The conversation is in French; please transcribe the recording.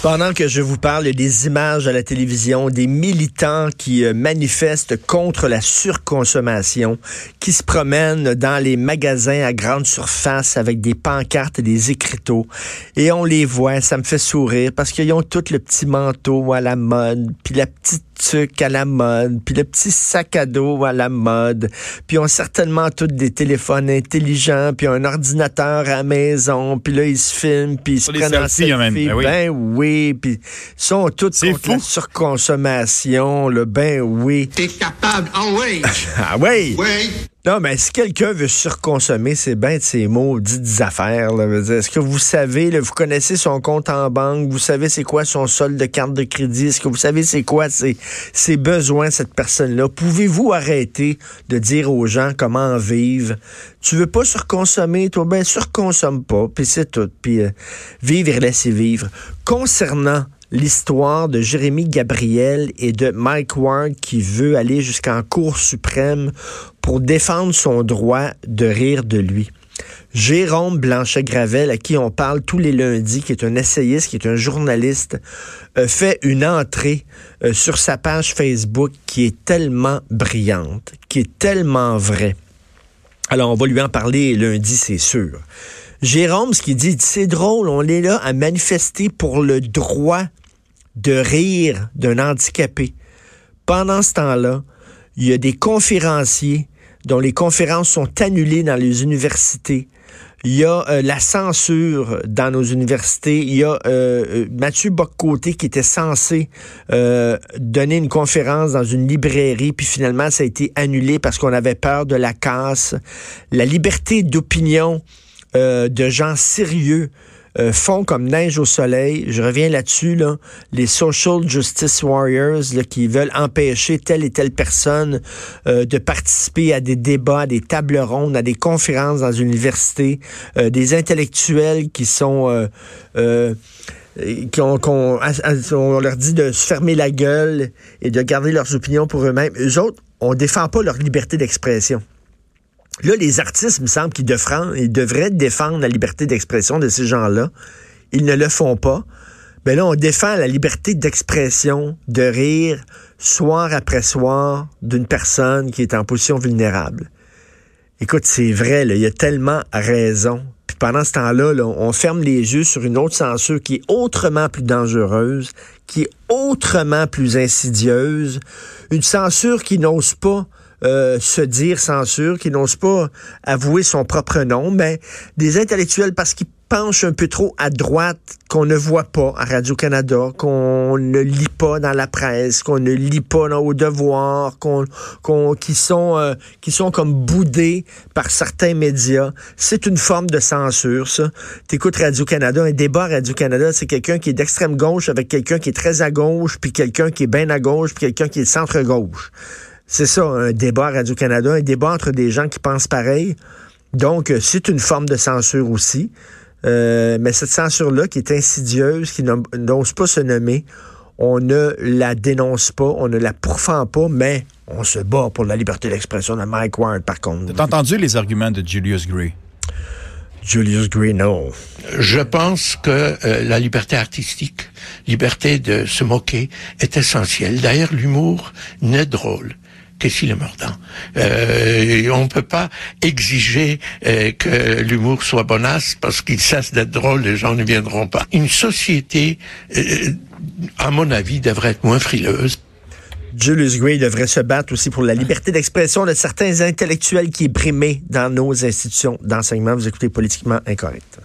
Pendant que je vous parle des images à la télévision, des militants qui euh, manifestent contre la surconsommation, qui se promènent dans les magasins à grande surface avec des pancartes et des écriteaux, et on les voit, ça me fait sourire parce qu'ils ont tout le petit manteau à la mode, puis la petite tuque à la mode, puis le petit sac à dos à la mode, puis ont certainement tous des téléphones intelligents, puis un ordinateur à la maison, puis là ils se filment, puis ils se prennent en selfie. Ben oui. ben oui, puis sont tous contre la surconsommation, le ben oui. T'es capable, ah oui. ah oui. Oui. Non, mais si quelqu'un veut surconsommer, c'est bien de ces maudites affaires. Est-ce que vous savez, vous connaissez son compte en banque, vous savez c'est quoi son solde de carte de crédit, est-ce que vous savez c'est quoi ses, ses besoins, cette personne-là? Pouvez-vous arrêter de dire aux gens comment vivre? Tu veux pas surconsommer, toi? Ben, surconsomme pas, puis c'est tout. Puis euh, vivre et laisser vivre. Concernant l'histoire de Jérémy Gabriel et de Mike Ward qui veut aller jusqu'en Cour suprême pour défendre son droit de rire de lui. Jérôme Blanchet-Gravel, à qui on parle tous les lundis, qui est un essayiste, qui est un journaliste, fait une entrée euh, sur sa page Facebook qui est tellement brillante, qui est tellement vraie. Alors, on va lui en parler lundi, c'est sûr. Jérôme, ce qu'il dit, c'est drôle, on est là à manifester pour le droit de rire d'un handicapé. Pendant ce temps-là, il y a des conférenciers dont les conférences sont annulées dans les universités. Il y a euh, la censure dans nos universités. Il y a euh, euh, Mathieu Boccoté qui était censé donner une conférence dans une librairie, puis finalement ça a été annulé parce qu'on avait peur de la casse. La liberté d'opinion de gens sérieux euh, font comme neige au soleil. Je reviens là-dessus, là, les social justice warriors qui veulent empêcher telle et telle personne euh, de participer à des débats, à des tables rondes, à des conférences dans une université, euh, des intellectuels qui sont qu'on on leur dit de se fermer la gueule et de garder leurs opinions pour eux-mêmes. Eux autres, on défend pas leur liberté d'expression. Là, les artistes, il me semble qu'ils devraient, défendre la liberté d'expression de ces gens-là. Ils ne le font pas. Mais là, on défend la liberté d'expression, de rire, soir après soir, d'une personne qui est en position vulnérable. Écoute, c'est vrai, il y a tellement raison. Puis pendant ce temps-là, là, on ferme les yeux sur une autre censure qui est autrement plus dangereuse, qui est autrement plus insidieuse, une censure qui n'ose pas euh, se dire censure, qui n'ose pas avouer son propre nom, mais des intellectuels parce qu'ils penchent un peu trop à droite, qu'on ne voit pas à Radio-Canada, qu'on ne lit pas dans la presse, qu'on ne lit pas dans Au Devoir, qu'on, qui sont euh, qui sont comme boudés par certains médias. C'est une forme de censure, ça. T'écoutes Radio-Canada, un débat Radio-Canada, c'est quelqu'un qui est d'extrême gauche avec quelqu'un qui est très à gauche, puis quelqu'un qui est bien à gauche, puis quelqu'un qui est centre-gauche. C'est ça, un débat à Radio-Canada, un débat entre des gens qui pensent pareil. Donc, euh, c'est une forme de censure aussi. Euh, mais cette censure-là, qui est insidieuse, qui n'ose pas se nommer, on ne la dénonce pas, on ne la pourfend pas, mais on se bat pour la liberté d'expression de Mike Ward, par contre. T'as entendu les arguments de Julius Gray? Julius non. Je pense que euh, la liberté artistique, liberté de se moquer, est essentielle. D'ailleurs, l'humour n'est drôle qu'est-ce qu'il est mordant. Euh, on peut pas exiger euh, que l'humour soit bonasse parce qu'il cesse d'être drôle, les gens ne viendront pas. Une société, euh, à mon avis, devrait être moins frileuse. Julius Gray devrait se battre aussi pour la liberté d'expression de certains intellectuels qui est brimée dans nos institutions d'enseignement. Vous écoutez politiquement incorrect.